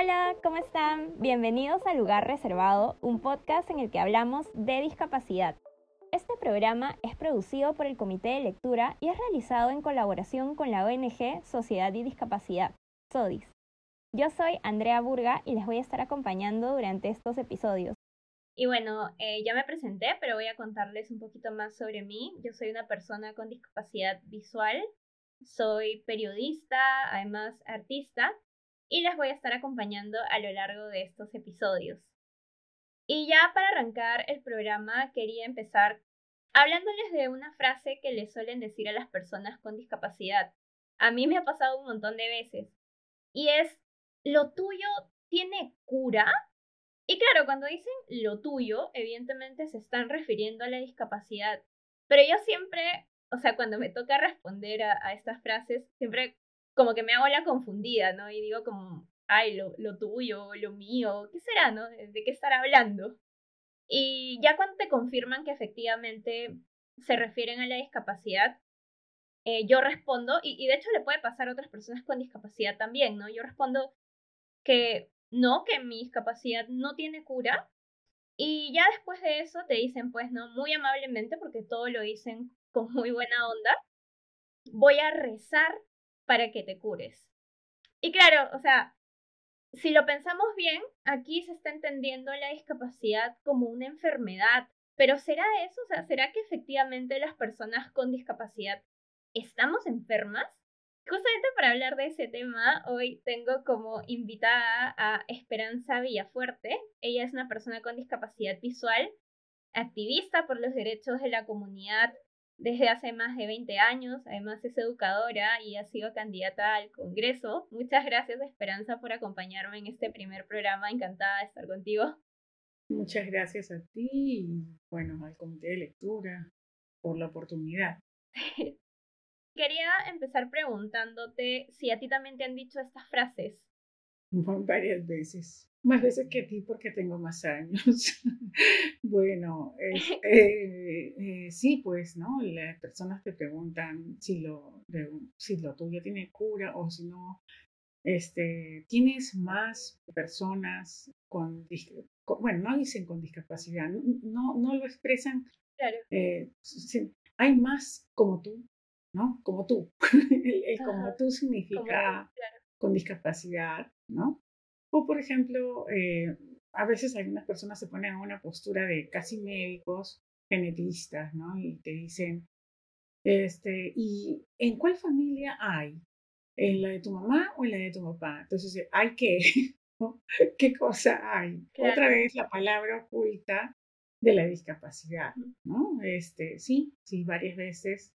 Hola, ¿cómo están? Bienvenidos a Lugar Reservado, un podcast en el que hablamos de discapacidad. Este programa es producido por el Comité de Lectura y es realizado en colaboración con la ONG Sociedad y Discapacidad, SODIS. Yo soy Andrea Burga y les voy a estar acompañando durante estos episodios. Y bueno, eh, ya me presenté, pero voy a contarles un poquito más sobre mí. Yo soy una persona con discapacidad visual, soy periodista, además artista, y les voy a estar acompañando a lo largo de estos episodios. Y ya para arrancar el programa quería empezar hablándoles de una frase que le suelen decir a las personas con discapacidad. A mí me ha pasado un montón de veces. Y es, ¿lo tuyo tiene cura? Y claro, cuando dicen lo tuyo, evidentemente se están refiriendo a la discapacidad. Pero yo siempre, o sea, cuando me toca responder a, a estas frases, siempre como que me hago la confundida, ¿no? Y digo como, ay, lo, lo tuyo, lo mío, ¿qué será, no? ¿De qué estar hablando? Y ya cuando te confirman que efectivamente se refieren a la discapacidad, eh, yo respondo, y, y de hecho le puede pasar a otras personas con discapacidad también, ¿no? Yo respondo que no, que mi discapacidad no tiene cura. Y ya después de eso te dicen, pues, ¿no? Muy amablemente, porque todo lo dicen con muy buena onda, voy a rezar para que te cures. Y claro, o sea, si lo pensamos bien, aquí se está entendiendo la discapacidad como una enfermedad, pero ¿será eso? O sea, ¿será que efectivamente las personas con discapacidad estamos enfermas? Justamente para hablar de ese tema, hoy tengo como invitada a Esperanza Villafuerte. Ella es una persona con discapacidad visual, activista por los derechos de la comunidad desde hace más de 20 años. Además es educadora y ha sido candidata al Congreso. Muchas gracias, Esperanza, por acompañarme en este primer programa. Encantada de estar contigo. Muchas gracias a ti y, bueno, al Comité de Lectura por la oportunidad. Quería empezar preguntándote si a ti también te han dicho estas frases. Varias veces más veces que a ti porque tengo más años. bueno, este, eh, sí, pues, ¿no? Las personas te preguntan si lo, si lo tuyo tiene cura o si no. Este, tienes más personas con, bueno, no dicen con discapacidad, no, no lo expresan. Claro. Eh, hay más como tú, ¿no? Como tú. el, como tú significa con discapacidad, ¿no? O, por ejemplo, eh, a veces algunas personas se ponen en una postura de casi médicos, genetistas, ¿no? Y te dicen, este, ¿y en cuál familia hay? ¿En la de tu mamá o en la de tu papá? Entonces, ¿hay qué? ¿Qué cosa hay? Otra vez la palabra oculta de la discapacidad, ¿no? Este, sí, sí, varias veces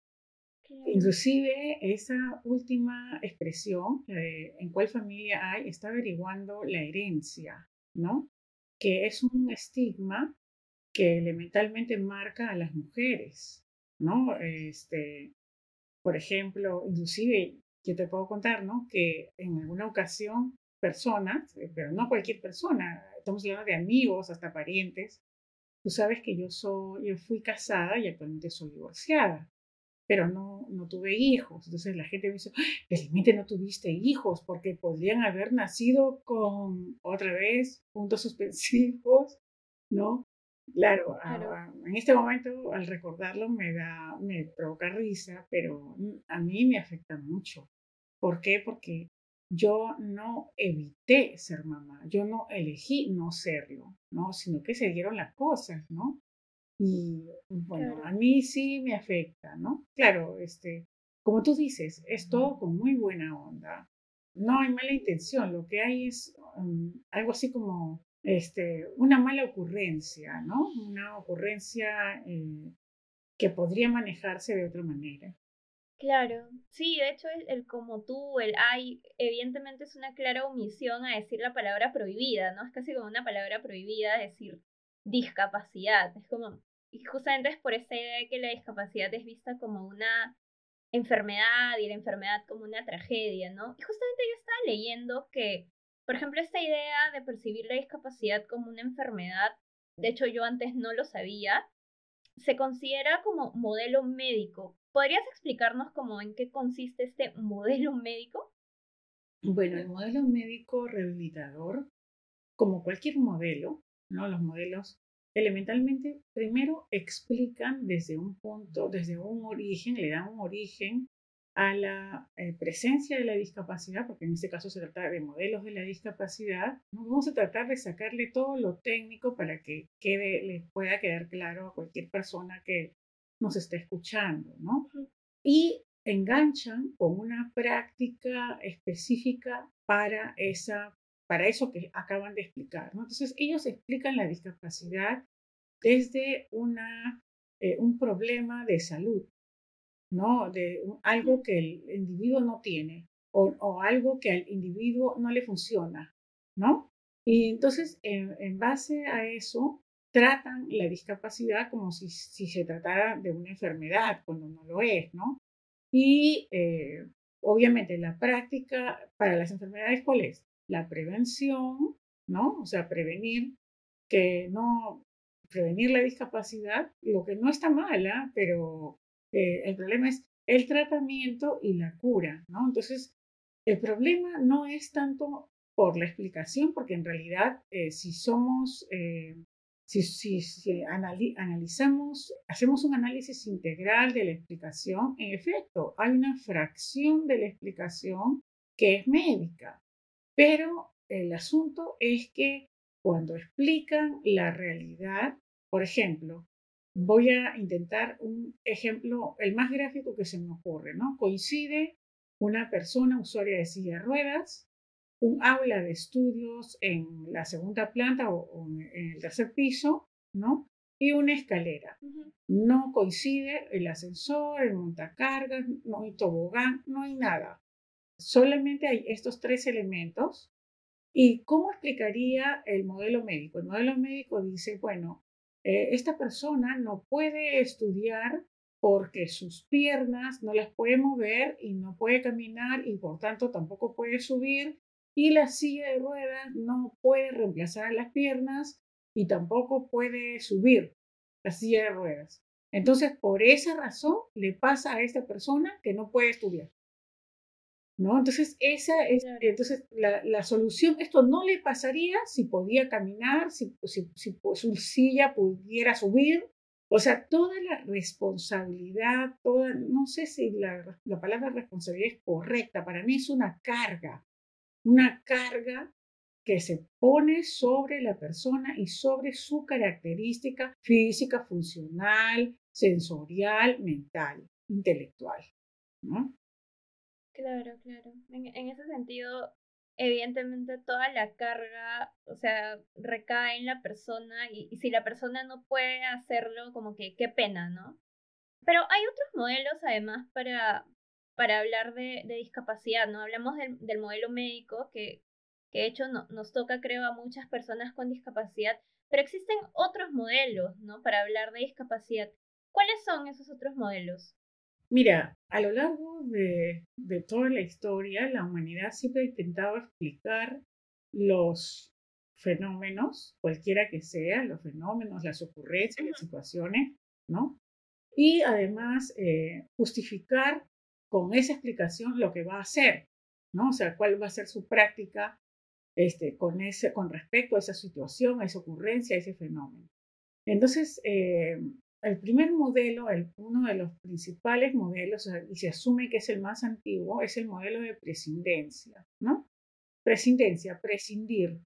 Inclusive esa última expresión, eh, en cuál familia hay, está averiguando la herencia, ¿no? Que es un estigma que elementalmente marca a las mujeres, ¿no? Este, por ejemplo, inclusive yo te puedo contar, ¿no? Que en alguna ocasión personas, eh, pero no cualquier persona, estamos hablando de amigos, hasta parientes, tú sabes que yo soy, yo fui casada y actualmente soy divorciada pero no, no tuve hijos. Entonces la gente me dice, felizmente no tuviste hijos porque podrían haber nacido con otra vez puntos suspensivos, ¿no? Claro, en este momento al recordarlo me da, me provoca risa, pero a mí me afecta mucho. ¿Por qué? Porque yo no evité ser mamá, yo no elegí no serlo, ¿no? Sino que se dieron las cosas, ¿no? Y bueno, a mí sí me afecta, ¿no? Claro, este, como tú dices, es todo con muy buena onda. No hay mala intención, lo que hay es um, algo así como este, una mala ocurrencia, ¿no? Una ocurrencia eh, que podría manejarse de otra manera. Claro, sí, de hecho el, el, como tú, el hay, evidentemente es una clara omisión a decir la palabra prohibida, ¿no? Es casi como una palabra prohibida decir discapacidad, es como, y justamente es por esa idea de que la discapacidad es vista como una enfermedad y la enfermedad como una tragedia, ¿no? Y justamente yo estaba leyendo que, por ejemplo, esta idea de percibir la discapacidad como una enfermedad, de hecho yo antes no lo sabía, se considera como modelo médico. ¿Podrías explicarnos cómo en qué consiste este modelo médico? Bueno, el modelo médico rehabilitador, como cualquier modelo, ¿no? Los modelos elementalmente primero explican desde un punto, desde un origen, le dan un origen a la eh, presencia de la discapacidad, porque en este caso se trata de modelos de la discapacidad, vamos a tratar de sacarle todo lo técnico para que quede, les pueda quedar claro a cualquier persona que nos esté escuchando, ¿no? Y enganchan con una práctica específica para, esa, para eso que acaban de explicar. ¿no? Entonces, ellos explican la discapacidad desde una, eh, un problema de salud, ¿no? De algo que el individuo no tiene o, algo que al individuo no le funciona, ¿no? Y entonces, en, base a eso, tratan la discapacidad como si, si, se tratara de una enfermedad, cuando no lo es, ¿no? Y eh, obviamente la práctica para las enfermedades, ¿cuál es? La prevención, ¿no? O sea, prevenir que no, prevenir la discapacidad, lo que no está mal, ¿ah? pero eh, el problema es el tratamiento y la cura, ¿no? Entonces, el problema no es tanto por la explicación, porque en realidad eh, si somos, eh, si, si, analizamos, hacemos un análisis integral de la explicación, en efecto, hay una fracción de la explicación que es médica, pero el asunto es que cuando explican la realidad, por ejemplo, voy a intentar un ejemplo, el más gráfico que se me ocurre, ¿no? Coincide una persona usuaria de silla de ruedas, un aula de estudios en la segunda planta o, en el tercer piso, ¿no? Y una escalera. No coincide el ascensor, el montacargas, no hay tobogán, no hay nada. Solamente hay estos tres elementos. ¿Y cómo explicaría el modelo médico? El modelo médico dice, bueno, eh, esta persona no puede estudiar porque sus piernas no las puede mover y no puede caminar y por tanto tampoco puede subir y la silla de ruedas no puede reemplazar las piernas y tampoco puede subir la silla de ruedas. Entonces, por esa razón le pasa a esta persona que no puede estudiar. ¿No? Entonces, esa es, entonces la, solución, esto no le pasaría si podía caminar, si, si, si, su silla pudiera subir, o sea, toda la responsabilidad, toda, no sé si la, la palabra responsabilidad es correcta, para mí es una carga, una carga que se pone sobre la persona y sobre su característica física, funcional, sensorial, mental, intelectual. ¿no? Claro, claro. En, ese sentido, evidentemente toda la carga, o sea, recae en la persona y, si la persona no puede hacerlo, como que qué pena, ¿no? Pero hay otros modelos además para, para hablar de, discapacidad, ¿no? Hablamos del, del modelo médico que, que de hecho no, nos toca, creo, a muchas personas con discapacidad, pero existen otros modelos, ¿no? Para hablar de discapacidad. ¿Cuáles son esos otros modelos? Mira, a lo largo de, toda la historia, la humanidad siempre ha intentado explicar los fenómenos, cualquiera que sea, los fenómenos, las ocurrencias, las situaciones, ¿no? Y además eh, justificar con esa explicación lo que va a hacer, ¿no? O sea, cuál va a ser su práctica este, con, ese, con respecto a esa situación, a esa ocurrencia, a ese fenómeno. Entonces, eh, el primer modelo, uno de los principales modelos, y se asume que es el más antiguo, es el modelo de prescindencia, ¿no? Prescindencia, prescindir.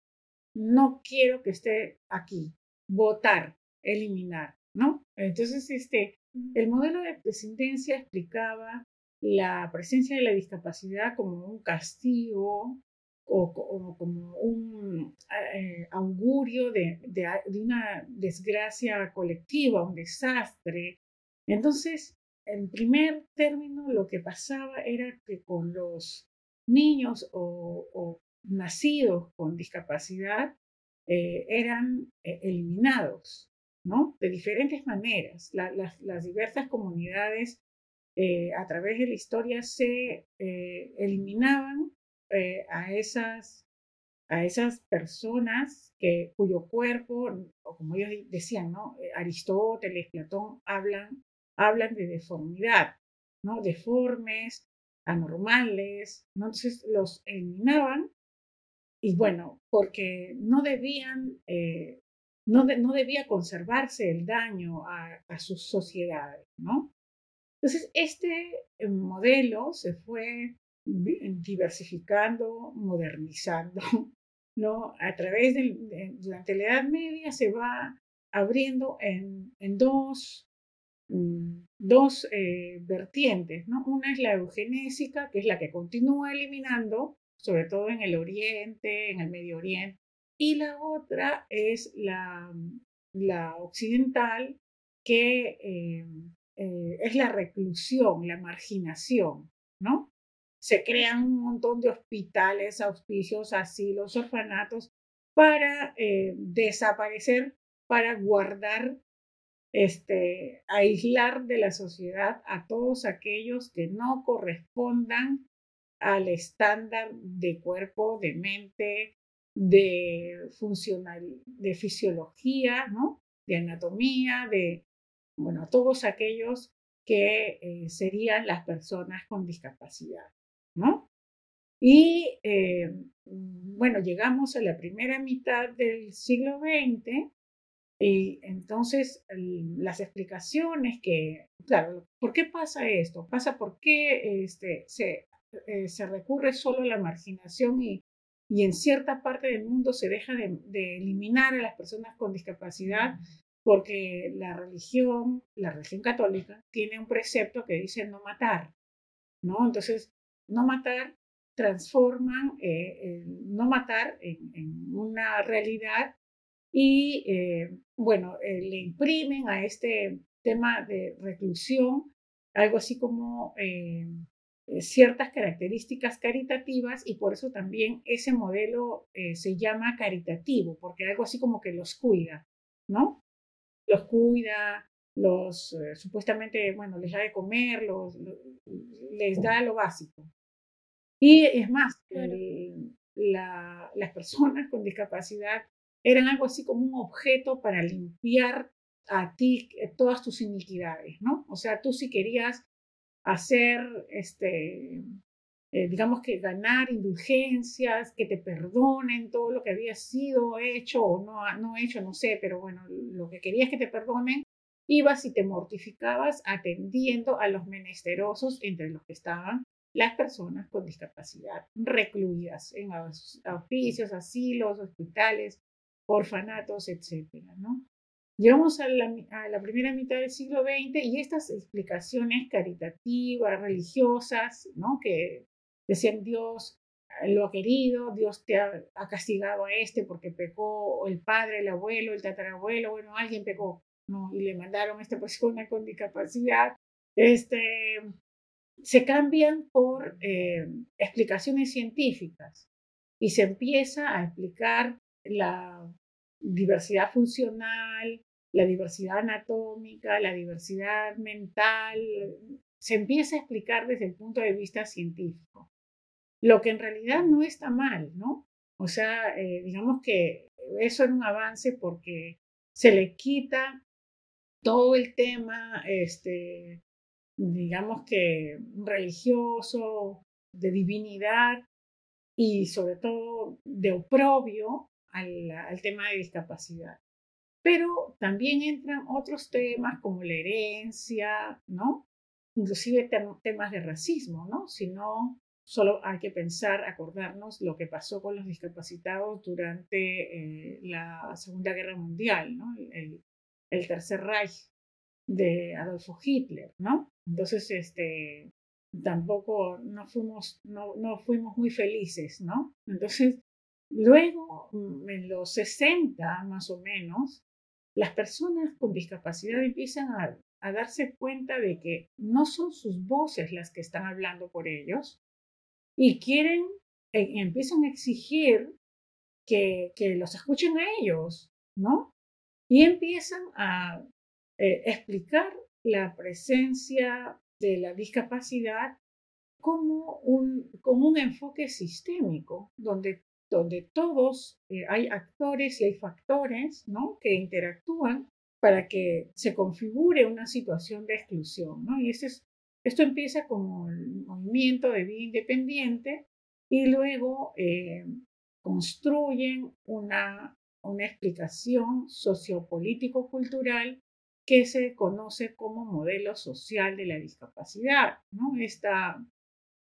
No quiero que esté aquí. Votar, eliminar, ¿no? Entonces, este, el modelo de prescindencia explicaba la presencia de la discapacidad como un castigo o, como un eh, augurio de, de, una desgracia colectiva, un desastre. Entonces, en primer término, lo que pasaba era que con los niños o, nacidos con discapacidad eh, eran eh, eliminados, ¿no? De diferentes maneras. las, diversas comunidades a través de la historia se eliminaban eh, a, esas, a esas personas que, cuyo cuerpo, o como ellos decían, ¿no? Eh, Aristóteles, Platón, hablan, hablan de deformidad, ¿no? deformes, anormales, ¿no? Entonces los eliminaban y bueno, porque no debían, eh, no, no, debía conservarse el daño a, a, sus sociedades, ¿no? Entonces, este modelo se fue diversificando, modernizando, ¿no? A través de, durante la Edad Media se va abriendo en, en dos, mm, dos eh, vertientes, ¿no? Una es la eugenésica, que es la que continúa eliminando, sobre todo en el Oriente, en el Medio Oriente, y la otra es la, la occidental, que eh, eh, es la reclusión, la marginación, ¿no? Se crean un montón de hospitales, auspicios, asilos, orfanatos para eh, desaparecer, para guardar, este, aislar de la sociedad a todos aquellos que no correspondan al estándar de cuerpo, de mente, de funcional, de fisiología, ¿no? de anatomía, de, bueno, todos aquellos que eh, serían las personas con discapacidad. ¿No? Y eh, bueno, llegamos a la primera mitad del siglo XX y entonces las explicaciones que, claro, ¿por qué pasa esto? Pasa porque este, se, eh, se recurre solo a la marginación y, y en cierta parte del mundo se deja de, de, eliminar a las personas con discapacidad porque la religión, la religión católica, tiene un precepto que dice no matar, ¿no? Entonces, no matar transforman eh, no matar en, una realidad y, eh, bueno, eh, le imprimen a este tema de reclusión algo así como ciertas características caritativas y por eso también ese modelo se llama caritativo, porque algo así como que los cuida, ¿no? Los cuida, los supuestamente, bueno, les da de comer, los, les da lo básico. Y es más, las personas con discapacidad eran algo así como un objeto para limpiar a ti eh, todas tus iniquidades, ¿no? O sea, tú si querías hacer, este, eh, digamos que ganar indulgencias, que te perdonen todo lo que había sido hecho o no, no hecho, no sé, pero bueno, lo que querías que te perdonen, ibas y te mortificabas atendiendo a los menesterosos entre los que estaban las personas con discapacidad recluidas en oficios, asilos, hospitales, orfanatos, etcétera, ¿no? Llegamos a la, primera mitad del siglo XX y estas explicaciones caritativas, religiosas, ¿no? que decían Dios lo ha querido, Dios te ha, castigado a este porque pecó el padre, el abuelo, el tatarabuelo, bueno, alguien pecó, ¿no? Y le mandaron a esta persona con discapacidad. Este, se cambian por eh, explicaciones científicas y se empieza a explicar la diversidad funcional, la diversidad anatómica, la diversidad mental, se empieza a explicar desde el punto de vista científico, lo que en realidad no está mal, ¿no? O sea, eh, digamos que eso es un avance porque se le quita todo el tema este, digamos que religioso, de divinidad y sobre todo de oprobio al, tema de discapacidad. Pero también entran otros temas como la herencia, ¿no? Inclusive temas de racismo, ¿no? Si no, solo hay que pensar, acordarnos lo que pasó con los discapacitados durante eh, la Segunda Guerra Mundial, ¿no? El Tercer Reich de Adolfo Hitler, ¿no? Entonces, este, tampoco no fuimos, no, no fuimos muy felices, ¿no? Entonces, luego, mm, en los 60 más o menos, las personas con discapacidad empiezan a, a darse cuenta de que no son sus voces las que están hablando por ellos y quieren, e, empiezan a exigir que, que los escuchen a ellos, ¿no? Y empiezan a eh, explicar la presencia de la discapacidad como un, como un enfoque sistémico, donde, donde todos eh, hay actores y hay factores ¿no? que interactúan para que se configure una situación de exclusión. ¿no? Y Esto empieza como el movimiento de vida independiente y luego eh, construyen una, una explicación sociopolítico-cultural que se conoce como modelo social de la discapacidad. ¿no? Esta,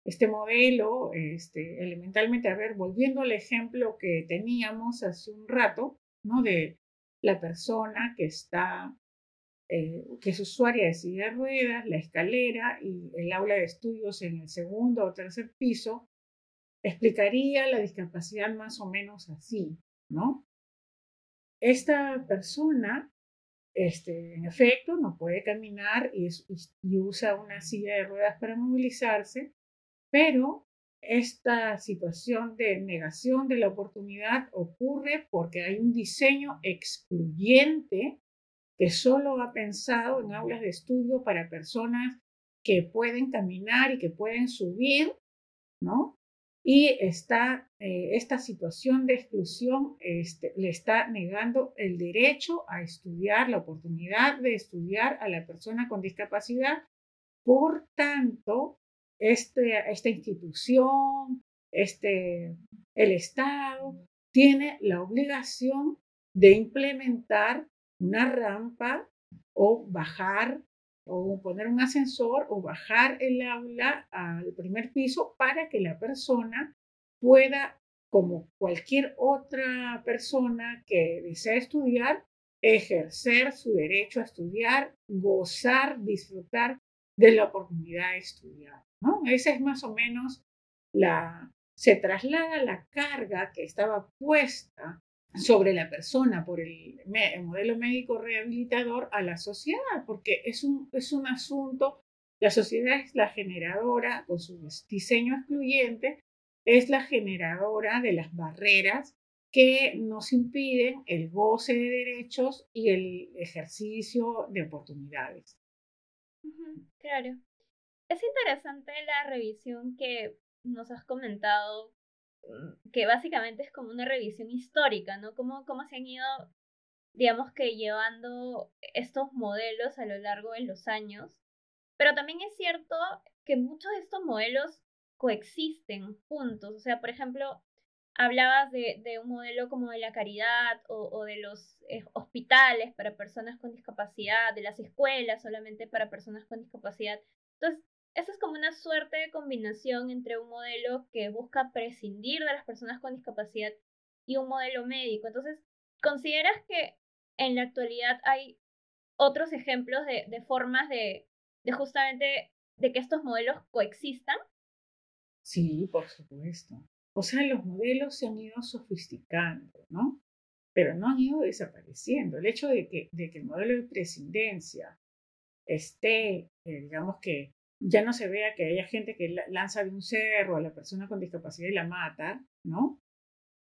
este modelo, este, elementalmente, a ver, volviendo al ejemplo que teníamos hace un rato, ¿no? de la persona que está eh, que es usuaria de silla de ruedas, la escalera y el aula de estudios en el segundo o tercer piso, explicaría la discapacidad más o menos así, ¿no? Esta persona, este, en efecto, no puede caminar y, usa una silla de ruedas para movilizarse, pero esta situación de negación de la oportunidad ocurre porque hay un diseño excluyente que solo ha pensado en aulas de estudio para personas que pueden caminar y que pueden subir, ¿no? Y eh, esta situación de exclusión este, le está negando el derecho a estudiar, la oportunidad de estudiar a la persona con discapacidad. Por tanto, este, esta institución, este, el Estado, tiene la obligación de implementar una rampa o bajar o poner un ascensor o bajar el aula al primer piso para que la persona pueda, como cualquier otra persona que desea estudiar, ejercer su derecho a estudiar, gozar, disfrutar de la oportunidad de estudiar. Esa es más o menos la... Se traslada la carga que estaba puesta sobre la persona por el, modelo médico rehabilitador a la sociedad, porque es un, es un asunto, la sociedad es la generadora, con su diseño excluyente, es la generadora de las barreras que nos impiden el goce de derechos y el ejercicio de oportunidades. Claro. Es interesante la revisión que nos has comentado que básicamente es como una revisión histórica, ¿no? Cómo, cómo se han ido, digamos que llevando estos modelos a lo largo de los años. Pero también es cierto que muchos de estos modelos coexisten juntos. O sea, por ejemplo, hablabas de, un modelo como de la caridad o, o de los eh, hospitales para personas con discapacidad, de las escuelas solamente para personas con discapacidad. Entonces, esa es como una suerte de combinación entre un modelo que busca prescindir de las personas con discapacidad y un modelo médico. Entonces, ¿consideras que en la actualidad hay otros ejemplos de, formas de, de justamente de que estos modelos coexistan? Sí, por supuesto. O sea, los modelos se han ido sofisticando, ¿no? Pero no han ido desapareciendo. El hecho de que, de que el modelo de prescindencia esté, eh, digamos que, ya no se vea que haya gente que lanza de un cerro a la persona con discapacidad y la mata, ¿no?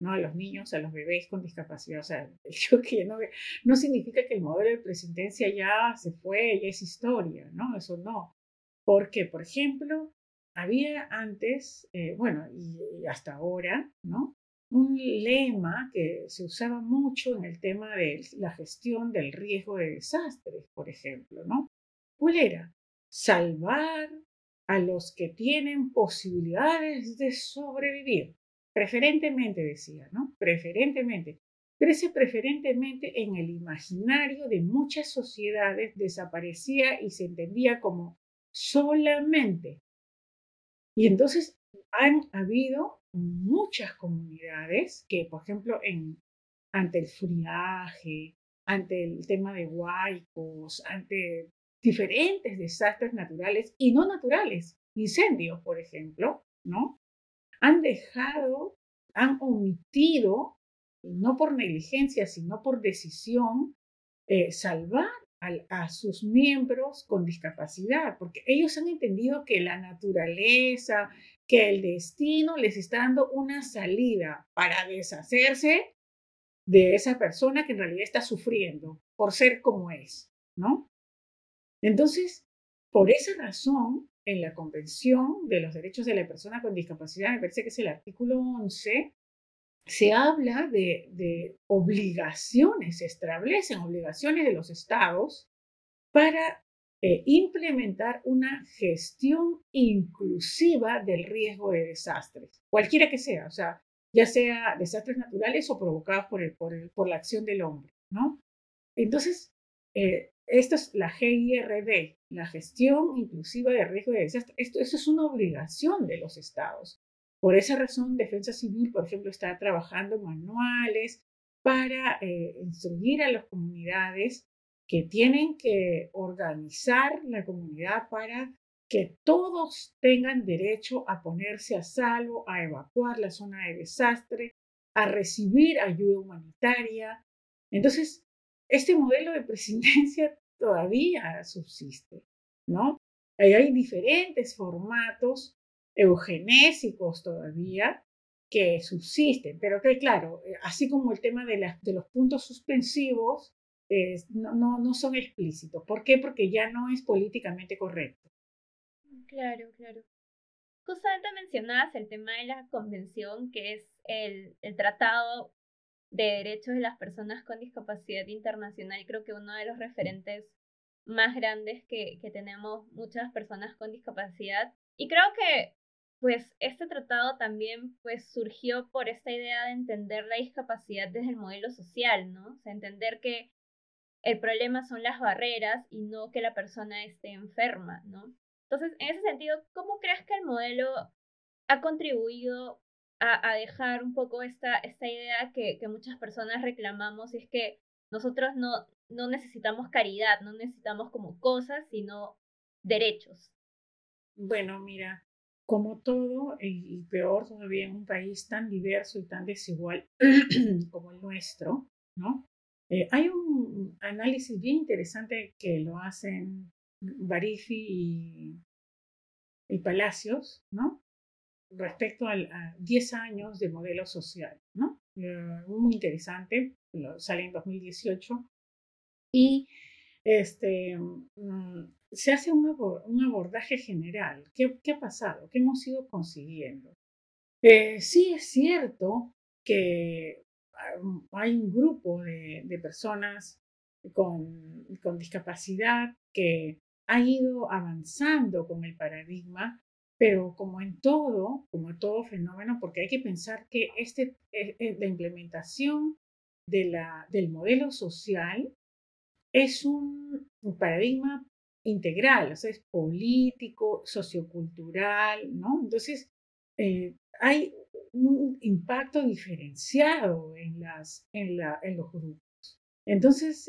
No a los niños, a los bebés con discapacidad. O sea, el que no, no significa que el modelo de presidencia ya se fue, ya es historia, ¿no? Eso no. Porque, por ejemplo, había antes, eh, bueno, y, hasta ahora, ¿no? Un lema que se usaba mucho en el tema de la gestión del riesgo de desastres, por ejemplo, ¿no? ¿Cuál era? Salvar a los que tienen posibilidades de sobrevivir. Preferentemente, decía, ¿no? Preferentemente. Ese preferentemente en el imaginario de muchas sociedades desaparecía y se entendía como solamente. Y entonces han habido muchas comunidades que, por ejemplo, en, ante el friaje, ante el tema de huaicos, ante diferentes desastres naturales y no naturales, incendios, por ejemplo, ¿no? Han dejado, han omitido, no por negligencia, sino por decisión, eh, salvar a, sus miembros con discapacidad, porque ellos han entendido que la naturaleza, que el destino les está dando una salida para deshacerse de esa persona que en realidad está sufriendo por ser como es, ¿no? Entonces, por esa razón, en la Convención de los Derechos de la Persona con Discapacidad, me parece que es el artículo 11, se habla de, obligaciones, se establecen obligaciones de los estados para eh, implementar una gestión inclusiva del riesgo de desastres, cualquiera que sea, o sea, ya sea desastres naturales o provocados por, el, por, la acción del hombre, ¿no? Entonces, eh, esto es la GIRD, la gestión inclusiva de riesgo de desastres. Esto, es una obligación de los estados. Por esa razón, Defensa Civil, por ejemplo, está trabajando manuales para eh, instruir a las comunidades que tienen que organizar la comunidad para que todos tengan derecho a ponerse a salvo, a evacuar la zona de desastre, a recibir ayuda humanitaria. Entonces, este modelo de presidencia todavía subsiste, ¿no? hay diferentes formatos eugenésicos todavía que subsisten, pero que claro, eh, así como el tema de, los puntos suspensivos no, son explícitos. ¿Por qué? Porque ya no es políticamente correcto. Claro, claro. Justamente mencionabas el tema de la convención, que es el Tratado de Derechos de las Personas con Discapacidad Internacional. Creo que uno de los referentes más grandes que, que tenemos muchas personas con discapacidad. Y creo que pues este tratado también pues surgió por esta idea de entender la discapacidad desde el modelo social, ¿no? O sea, entender que el problema son las barreras y no que la persona esté enferma, ¿no? Entonces, en ese sentido, ¿cómo crees que el modelo ha contribuido a, dejar un poco esta, esta idea que, que, muchas personas reclamamos? Y es que nosotros no, no necesitamos caridad, no necesitamos como cosas, sino derechos. Bueno, mira, como todo, y peor todavía en un país tan diverso y tan desigual como el nuestro, ¿no? Eh, hay un análisis bien interesante que lo hacen Barifi y, Palacios, ¿no? Respecto a 10 años de modelo social, ¿no? Eh, muy interesante, sale en 2018. Y este, mm, se hace un, abordaje general. ¿Qué, ha pasado? ¿Qué hemos ido consiguiendo? Eh, sí es cierto que hay un grupo de, personas con, con, discapacidad que ha ido avanzando con el paradigma, pero como en todo, como en todo fenómeno, porque hay que pensar que este, eh, eh, la implementación del modelo social es un, paradigma integral, es político, sociocultural, ¿no? Entonces, eh, hay un impacto diferenciado en, los grupos. Entonces,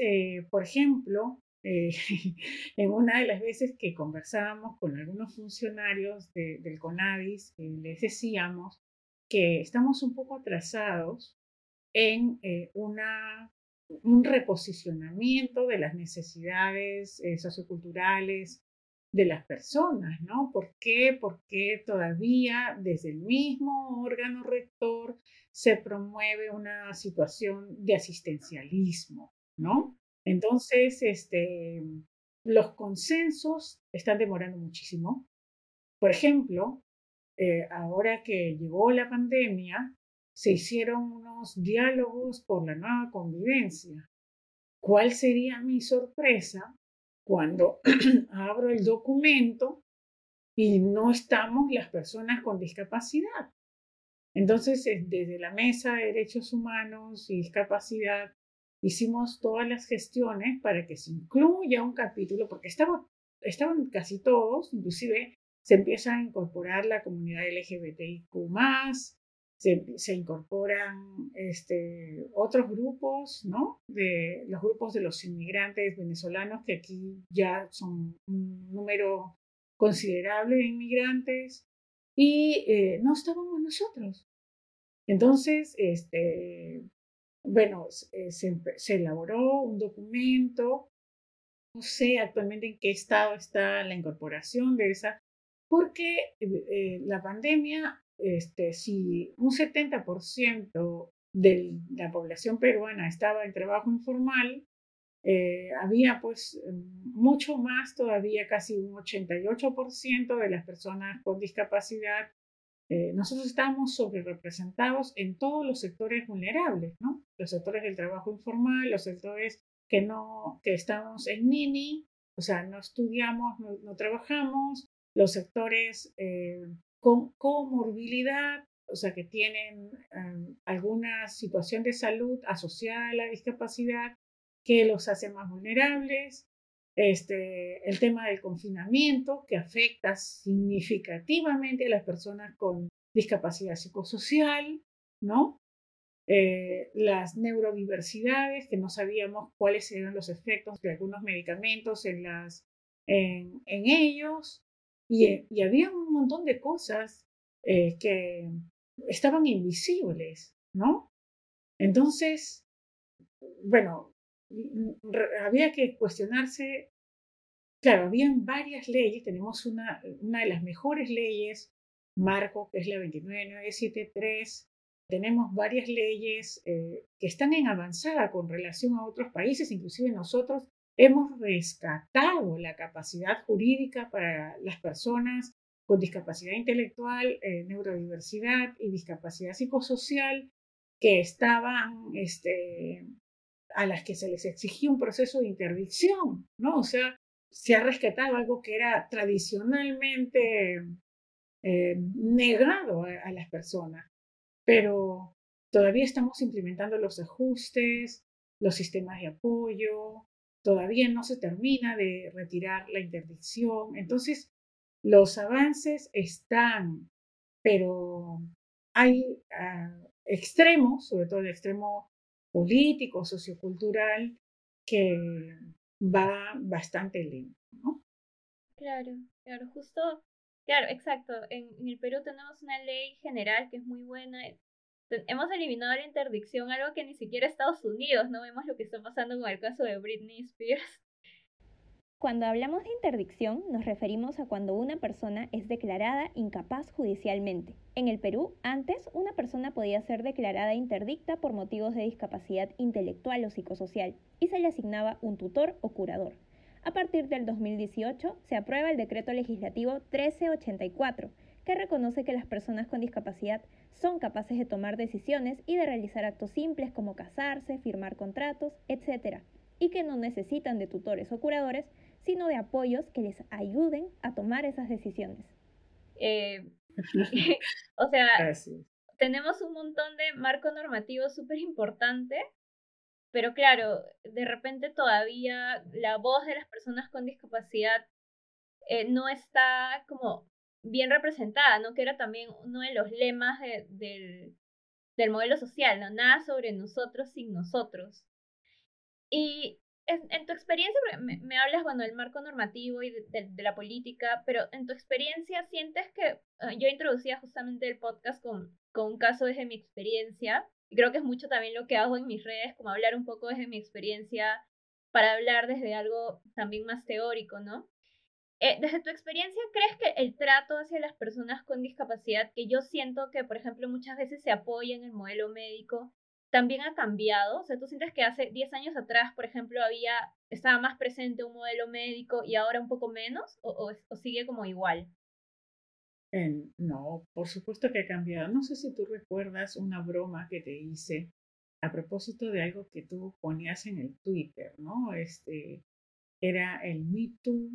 por ejemplo, eh, en una de las veces que conversábamos con algunos funcionarios del CONADIS, les decíamos que estamos un poco atrasados en una, un reposicionamiento de las necesidades socioculturales de las personas, ¿no? ¿Por qué? Porque todavía desde el mismo órgano rector se promueve una situación de asistencialismo, ¿no? Entonces, este, los consensos están demorando muchísimo. Por ejemplo, eh, ahora que llegó la pandemia, se hicieron unos diálogos por la nueva convivencia. ¿Cuál sería mi sorpresa cuando abro el documento y no estamos las personas con discapacidad. Entonces, desde la Mesa de Derechos Humanos y Discapacidad, hicimos todas las gestiones para que se incluya un capítulo, porque estaban, estaban casi todos, inclusive se empieza a incorporar la comunidad LGBTIQ se, incorporan este, otros grupos, ¿no? De los grupos de los inmigrantes venezolanos, que aquí ya son un número considerable de inmigrantes, y eh, no estábamos nosotros. Entonces, este, bueno, eh, se, elaboró un documento, no sé actualmente en qué estado está la incorporación de esa, porque eh, la pandemia este, si un 70% de la población peruana estaba en trabajo informal, eh, había pues mucho más todavía, casi un 88% de las personas con discapacidad. Eh, nosotros estamos sobre representados en todos los sectores vulnerables, ¿no? Los sectores del trabajo informal, los sectores que no, que estamos en NINI, O sea, no estudiamos, no, trabajamos, los sectores eh, con comorbilidad, o sea, que tienen em, alguna situación de salud asociada a la discapacidad que los hace más vulnerables, este, el tema del confinamiento que afecta significativamente a las personas con discapacidad psicosocial, ¿no? Eh, las neurodiversidades, que no sabíamos cuáles eran los efectos de algunos medicamentos en, las, en, ellos, y, y, había un montón de cosas eh, que estaban invisibles, ¿no? Entonces, bueno, había que cuestionarse, claro, habían varias leyes, tenemos una, una de las mejores leyes, Marco, que es la 29973, tenemos varias leyes eh, que están en avanzada con relación a otros países, inclusive nosotros hemos rescatado la capacidad jurídica para las personas con discapacidad intelectual, eh, neurodiversidad y discapacidad psicosocial que estaban, este, a las que se les exigía un proceso de interdicción, ¿no? O sea, se ha rescatado algo que era tradicionalmente eh, negado a las personas pero todavía estamos implementando los ajustes, los sistemas de apoyo, todavía no se termina de retirar la interdicción. Entonces, los avances están, pero hay ah, extremos, sobre todo el extremo político, sociocultural, que va bastante lento, ¿no? Claro, claro, justo Claro, exacto. En, el Perú tenemos una ley general que es muy buena. Hemos eliminado la interdicción, algo que ni siquiera Estados Unidos, no vemos lo que está pasando con el caso de Britney Spears. Cuando hablamos de interdicción, nos referimos a cuando una persona es declarada incapaz judicialmente. En el Perú, antes, una persona podía ser declarada interdicta por motivos de discapacidad intelectual o psicosocial y se le asignaba un tutor o curador. A partir del 2018 se aprueba el decreto legislativo 1384, que reconoce que las personas con discapacidad son capaces de tomar decisiones y de realizar actos simples como casarse, firmar contratos, etc., y que no necesitan de tutores o curadores, sino de apoyos que les ayuden a tomar esas decisiones. Eh, o sea, tenemos un montón de marco normativo súper importante pero claro, de repente todavía la voz de las personas con discapacidad eh, no está como bien representada, ¿no? Que era también uno de los lemas del, del modelo social, ¿no? Nada sobre nosotros sin nosotros. Y en, tu experiencia, me, me, hablas, bueno, del marco normativo y de, la política, pero en tu experiencia sientes que ah, yo introducía justamente el podcast con, con un caso desde mi experiencia y creo que es mucho también lo que hago en mis redes, como hablar un poco desde mi experiencia para hablar desde algo también más teórico, ¿no? Eh, desde tu experiencia, ¿crees que el trato hacia las personas con discapacidad, que yo siento que, por ejemplo, muchas veces se apoya en el modelo médico, también ha cambiado? O sea, ¿tú sientes que hace 10 años atrás, por ejemplo, había, estaba más presente un modelo médico y ahora un poco menos? ¿O, o sigue como igual? no, por supuesto que ha cambiado. No sé si tú recuerdas una broma que te hice a propósito de algo que tú ponías en el Twitter, ¿no? Este era el Me Too.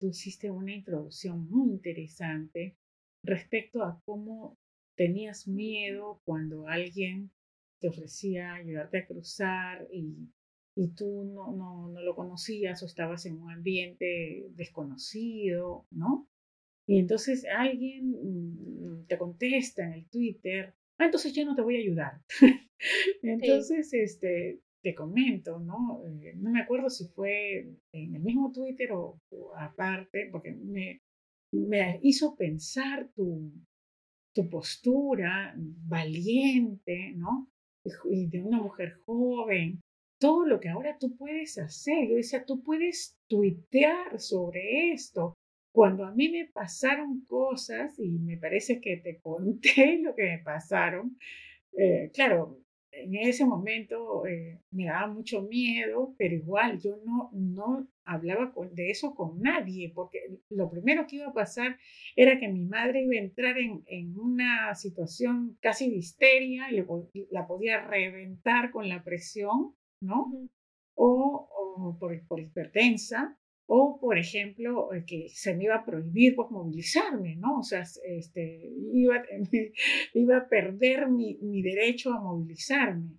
Tú hiciste una introducción muy interesante respecto a cómo tenías miedo cuando alguien te ofrecía ayudarte a cruzar y, y tú no, no, no lo conocías o estabas en un ambiente desconocido, ¿no? Y entonces alguien mm, te contesta en el Twitter, ah, entonces yo no te voy a ayudar. entonces, este, te comento, ¿no? Eh, no me acuerdo si fue en el mismo Twitter o, aparte, porque me, me, hizo pensar tu, tu postura valiente, ¿no? De una mujer joven, todo lo que ahora tú puedes hacer. Yo decía, tú puedes tuitear sobre esto, cuando a mí me pasaron cosas, y me parece que te conté lo que me pasaron, eh, claro, en ese momento eh, me daba mucho miedo, pero igual yo no, no hablaba de eso con nadie, porque lo primero que iba a pasar era que mi madre iba a entrar en, en una situación casi de histeria y la podía reventar con la presión, ¿no? O, o por, por hipertensa, o, por ejemplo, eh, que se me iba a prohibir pues, movilizarme, ¿no? O sea, este, iba, iba a perder mi, mi derecho a movilizarme.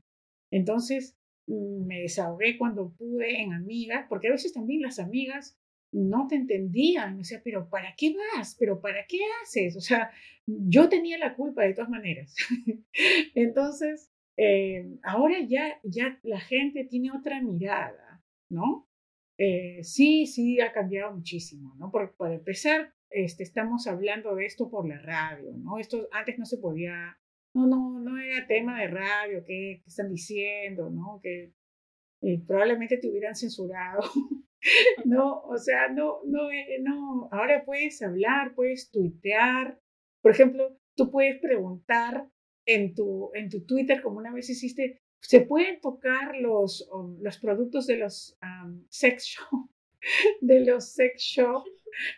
Entonces, me desahogué cuando pude en amigas, porque a veces también las amigas no te entendían, o sea, pero ¿para qué vas? ¿Pero para qué haces? O sea, yo tenía la culpa de todas maneras. Entonces, eh, ahora ya, ya la gente tiene otra mirada, ¿no? Eh, sí, sí, ha cambiado muchísimo, ¿no? Por, para empezar, este, estamos hablando de esto por la radio, ¿no? Esto antes no se podía, no, no, no era tema de radio, ¿qué, están diciendo, ¿no? Que eh, probablemente te hubieran censurado, ¿no? O sea, no, no, eh, no, ahora puedes hablar, puedes tuitear, por ejemplo, tú puedes preguntar en tu, en tu Twitter, como una vez hiciste, se pueden tocar los, um, los productos de los um, sex shop, de los sex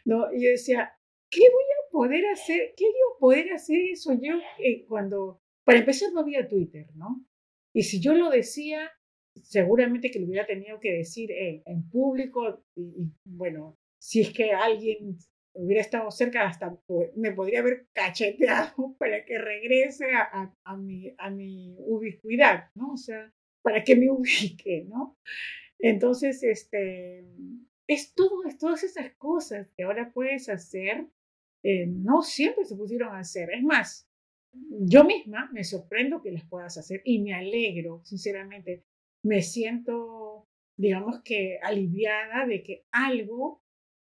¿no? Y yo decía, ¿qué voy a poder hacer? ¿Qué a poder hacer eso yo eh, cuando, para empezar no había Twitter, ¿no? Y si yo lo decía, seguramente que lo hubiera tenido que decir en, público y, bueno, si es que alguien hubiera estado cerca, hasta me podría haber cacheteado para que regrese a, a, mi, a mi ubicuidad, ¿no? O sea, para que me ubique, ¿no? Entonces, este, es todo, es todas esas cosas que ahora puedes hacer, eh, no siempre se pusieron a hacer. Es más, yo misma me sorprendo que las puedas hacer y me alegro, sinceramente. Me siento, digamos que, aliviada de que algo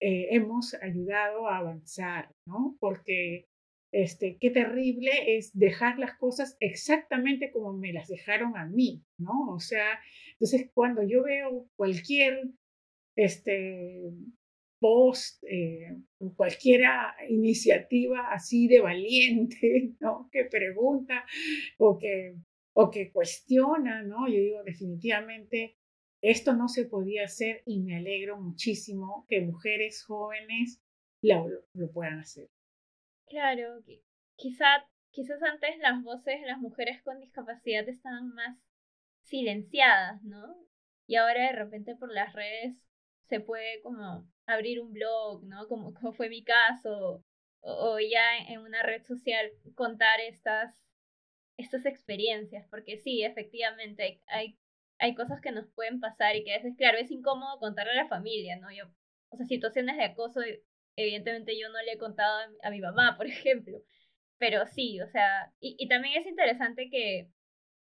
eh, hemos ayudado a avanzar, ¿no? Porque este, qué terrible es dejar las cosas exactamente como me las dejaron a mí, ¿no? O sea, entonces cuando yo veo cualquier este, post, eh, cualquier iniciativa así de valiente, ¿no? Que pregunta o que, o que cuestiona, ¿no? Yo digo, definitivamente esto no se podía hacer y me alegro muchísimo que mujeres jóvenes lo, puedan hacer. Claro, quizá, quizás antes las voces de las mujeres con discapacidad estaban más silenciadas, ¿no? Y ahora de repente por las redes se puede como abrir un blog, ¿no? Como, como fue mi caso, o, ya en una red social contar estas, estas experiencias, porque sí, efectivamente hay hay cosas que nos pueden pasar y que a veces, claro, es incómodo contarle a la familia, ¿no? O sea, situaciones de acoso, evidentemente yo no le he contado a, mi mamá, por ejemplo, pero sí, o sea, y, y también es interesante que,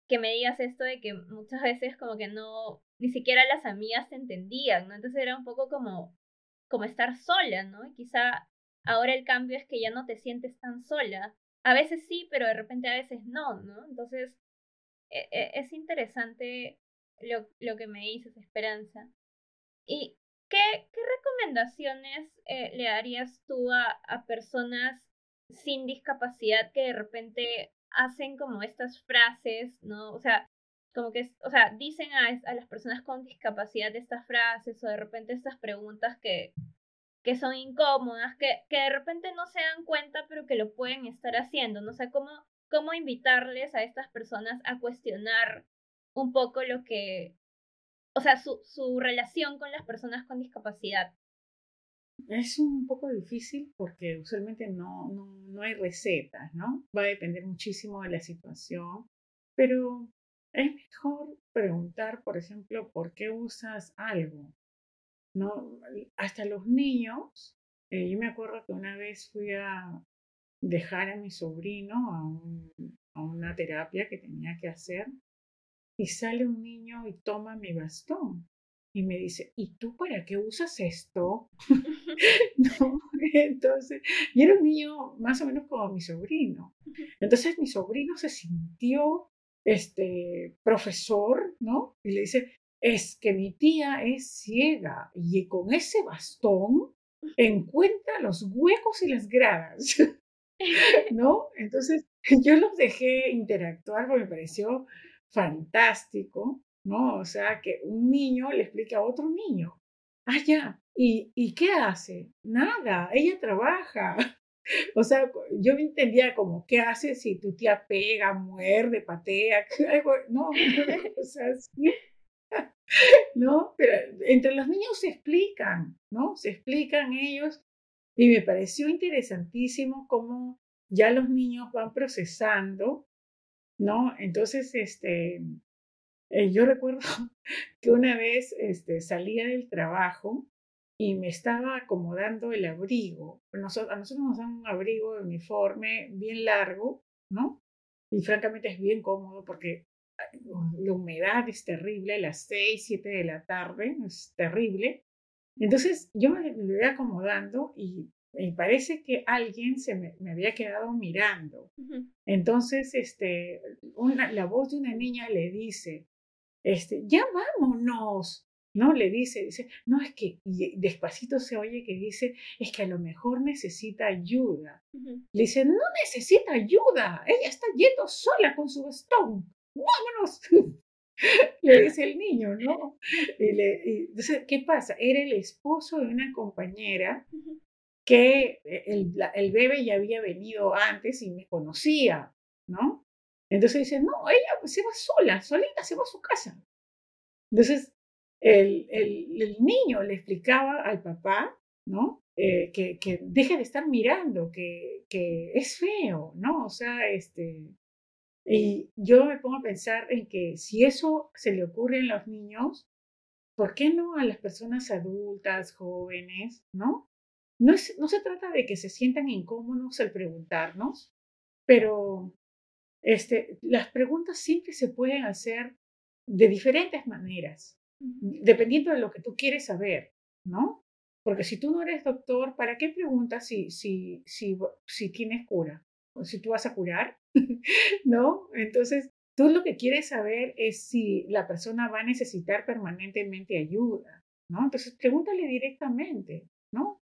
que me digas esto de que muchas veces como que no, ni siquiera las amigas te entendían, ¿no? Entonces era un poco como, como estar sola, ¿no? Y quizá ahora el cambio es que ya no te sientes tan sola. A veces sí, pero de repente a veces no, ¿no? Entonces e, e, es interesante lo, lo que me dices, Esperanza. ¿Y qué, qué recomendaciones eh, le darías tú a, a personas sin discapacidad que de repente hacen como estas frases, ¿no? O sea, como que, o sea, dicen a, a, las personas con discapacidad estas frases o de repente estas preguntas que, que son incómodas, que, que de repente no se dan cuenta, pero que lo pueden estar haciendo, ¿no? sé cómo, cómo invitarles a estas personas a cuestionar un poco lo que, o sea, su, su relación con las personas con discapacidad. Es un poco difícil porque usualmente no, no, no hay recetas, ¿no? Va a depender muchísimo de la situación, pero es mejor preguntar, por ejemplo, ¿por qué usas algo? ¿No? Hasta los niños, eh, yo me acuerdo que una vez fui a dejar a mi sobrino a, un, a una terapia que tenía que hacer y sale un niño y toma mi bastón y me dice, ¿y tú para qué usas esto? no, entonces, y era un niño más o menos como mi sobrino. Entonces mi sobrino se sintió este profesor, ¿no? Y le dice, es que mi tía es ciega y con ese bastón encuentra los huecos y las gradas, ¿no? Entonces yo los dejé interactuar porque me pareció fantástico, ¿no? O sea, que un niño le explique a otro niño. Ah, ya. ¿Y, ¿Y qué hace? Nada, ella trabaja. O sea, yo me entendía como, ¿qué hace si tu tía pega, muerde, patea? No, o sea, sí. ¿no? Pero entre los niños se explican, ¿no? Se explican ellos y me pareció interesantísimo cómo ya los niños van procesando, ¿no? Entonces, este, eh, yo recuerdo que una vez este, salía del trabajo y me estaba acomodando el abrigo. a nosotros nos dan un abrigo de uniforme bien largo, ¿no? Y francamente es bien cómodo porque la humedad es terrible, a las 6, 7 de la tarde, es terrible. Entonces yo me, lo voy acomodando y me parece que alguien se me, había quedado mirando. Entonces, este, una, la voz de una niña le dice, este, ya vámonos. ¿No? Le dice, dice, no es que, y despacito se oye que dice, es que a lo mejor necesita ayuda. Le dice, no necesita ayuda, ella está yendo sola con su bastón, vámonos. le dice el niño, ¿no? Y le, entonces, ¿qué pasa? Era el esposo de una compañera que eh, el, el bebé ya había venido antes y me conocía, ¿no? Entonces dice, no, ella se va sola, solita, se va a su casa. Entonces, el, el, niño le explicaba al papá, ¿no? Eh, que, que, deje de estar mirando, que, que es feo, ¿no? O sea, este... Y yo me pongo a pensar en que si eso se le ocurre a los niños, ¿por qué no a las personas adultas, jóvenes, ¿no? No, es, no se trata de que se sientan incómodos al preguntarnos, pero este, las preguntas siempre se pueden hacer de diferentes maneras dependiendo de lo que tú quieres saber, ¿no? Porque si tú no eres doctor, ¿para qué preguntas si, si, si, si tienes cura? O si tú vas a curar, ¿no? Entonces, tú lo que quieres saber es si la persona va a necesitar permanentemente ayuda, ¿no? Entonces, pregúntale directamente, ¿no?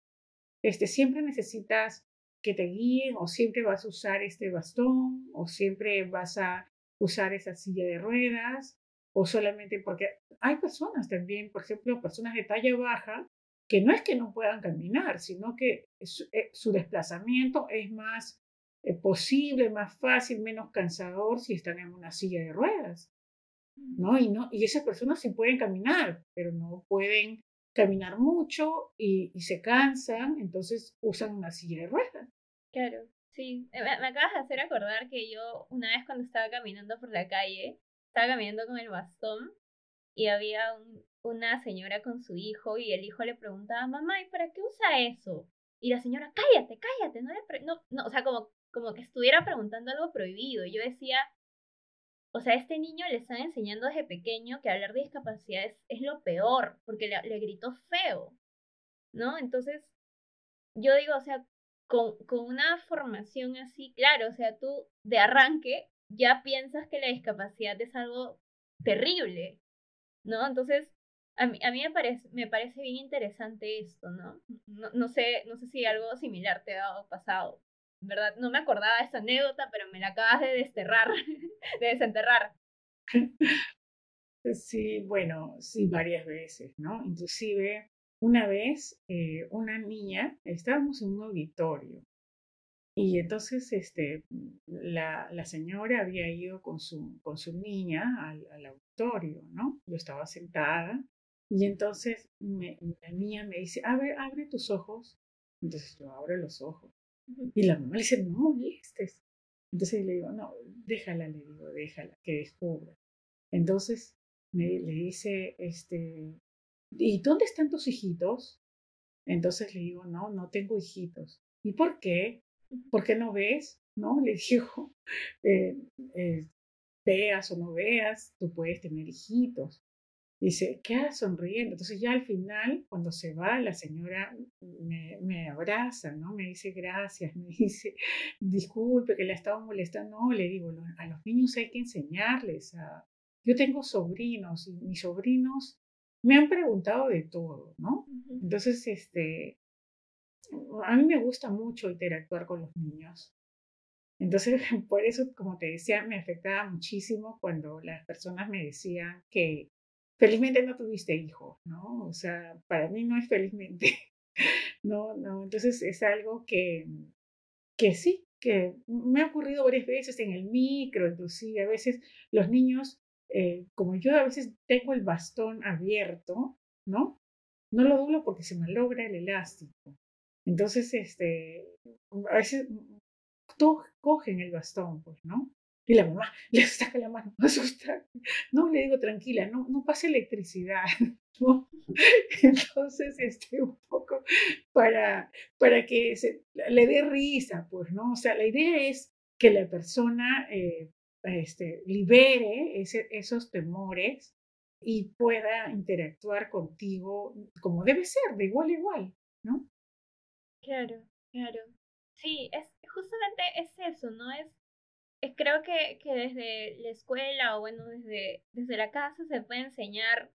Este, siempre necesitas que te guíen o siempre vas a usar este bastón o siempre vas a usar esa silla de ruedas o solamente porque hay personas también, por ejemplo, personas de talla baja, que no es que no puedan caminar, sino que eh, su, desplazamiento es más eh, posible, más fácil, menos cansador si están en una silla de ruedas. ¿no? Y, no, y esas personas sí pueden caminar, pero no pueden caminar mucho y, se cansan, entonces usan una silla de ruedas. Claro, sí. Me, me acabas de hacer acordar que yo una vez cuando estaba caminando por la calle, estaba caminando con el bastón y había una señora con su hijo y el hijo le preguntaba, mamá, ¿y para qué usa eso? Y la señora, cállate, cállate, no le no, no, o sea, como, como que estuviera preguntando algo prohibido. Y yo decía, o sea, a este niño le están enseñando desde pequeño que hablar de discapacidad es, lo peor, porque le, le, gritó feo, ¿no? Entonces, yo digo, o sea, con, con una formación así, claro, o sea, tú de arranque ya piensas que la discapacidad es algo terrible, ¿no? Entonces, a mí, a mí me, parece, me parece bien interesante esto, ¿no? ¿no? No sé, no sé si algo similar te ha pasado. ¿Verdad? No me acordaba de esta anécdota, pero me la acabas de desterrar, de desenterrar. Sí, bueno, sí, varias veces, ¿no? Inclusive, una vez, eh, una niña, estábamos en un auditorio y entonces este, la, la, señora había ido con su, con su niña al, al auditorio, ¿no? Yo estaba sentada y entonces me, la niña me dice, abre, abre tus ojos. Entonces yo abro los ojos. Y la mamá le dice, no molestes. Entonces le digo, no, déjala, le digo, déjala, que descubra. Entonces me, le dice, este, ¿y dónde están tus hijitos? Entonces le digo, no, no tengo hijitos. ¿Y por qué? ¿Por qué no ves? ¿No? Le dijo, eh, eh, veas o no veas, tú puedes tener hijitos. Dice, queda sonriendo. Entonces ya al final, cuando se va, la señora me, me, abraza, ¿no? Me dice gracias, me dice, disculpe que la estaba molestando. No, le digo, a los niños hay que enseñarles. A... Yo tengo sobrinos y mis sobrinos me han preguntado de todo, ¿no? Entonces, este, a mí me gusta mucho interactuar con los niños. Entonces, por eso, como te decía, me afectaba muchísimo cuando las personas me decían que felizmente no tuviste hijos, ¿no? O sea, para mí no es felizmente, no, no. Entonces es algo que, que sí, que me ha ocurrido varias veces en el micro, inclusive a veces los niños eh, como yo a veces tengo el bastón abierto, ¿no? No lo doblo porque se me logra el elástico. Entonces, este, a veces todos cogen el bastón, pues, ¿no? Y la mamá le saca la mano, asusta. No, le digo, tranquila, no, no pasa electricidad. Entonces, este, un poco para, para que se, le dé risa, pues, ¿no? O sea, la idea es que la persona eh, este, libere esos temores y pueda interactuar contigo como debe ser, de igual a igual, ¿no? Claro, claro. Sí, es justamente es eso, ¿no? Es, creo que, que desde la escuela o bueno, desde, desde la casa se puede enseñar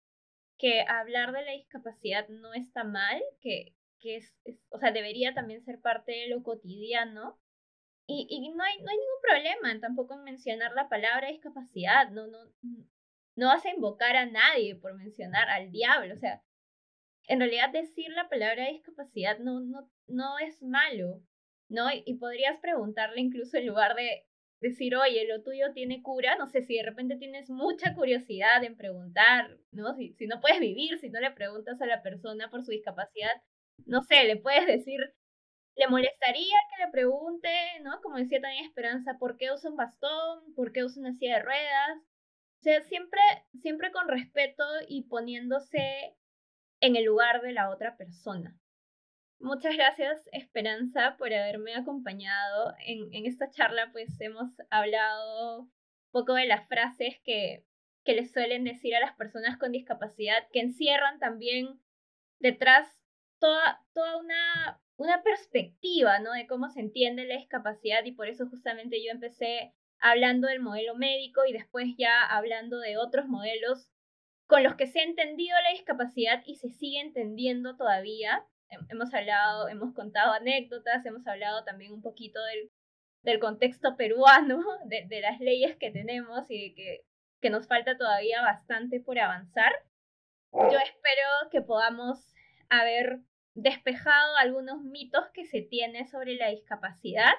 que hablar de la discapacidad no está mal, que, que es, o sea, debería también ser parte de lo cotidiano. Y, y no, hay, no hay ningún problema tampoco en mencionar la palabra discapacidad, no, no, no vas a invocar a nadie por mencionar al diablo, o sea, en realidad decir la palabra discapacidad no, no, no es malo, ¿no? Y, podrías preguntarle incluso en lugar de decir, oye, lo tuyo tiene cura, no sé si de repente tienes mucha curiosidad en preguntar, ¿no? Si, si no puedes vivir, si no le preguntas a la persona por su discapacidad, no sé, le puedes decir, le molestaría que le pregunte, ¿no? Como decía también Esperanza, ¿por qué usa un bastón? ¿Por qué usa una silla de ruedas? O sea, siempre, siempre con respeto y poniéndose en el lugar de la otra persona. Muchas gracias, Esperanza, por haberme acompañado. En, esta charla, pues hemos hablado un poco de las frases que, que les suelen decir a las personas con discapacidad, que encierran también detrás toda, toda una, una perspectiva, ¿no? De cómo se entiende la discapacidad y por eso justamente yo empecé hablando del modelo médico y después ya hablando de otros modelos con los que se ha entendido la discapacidad y se sigue entendiendo todavía. Hemos hablado, hemos contado anécdotas, hemos hablado también un poquito del, contexto peruano, de, de, las leyes que tenemos y de que, que nos falta todavía bastante por avanzar. Yo espero que podamos haber despejado algunos mitos que se tiene sobre la discapacidad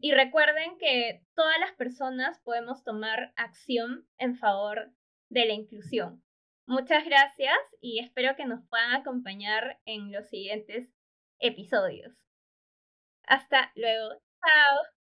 y recuerden que todas las personas podemos tomar acción en favor de la inclusión. Muchas gracias y espero que nos puedan acompañar en los siguientes episodios. Hasta luego. Chao.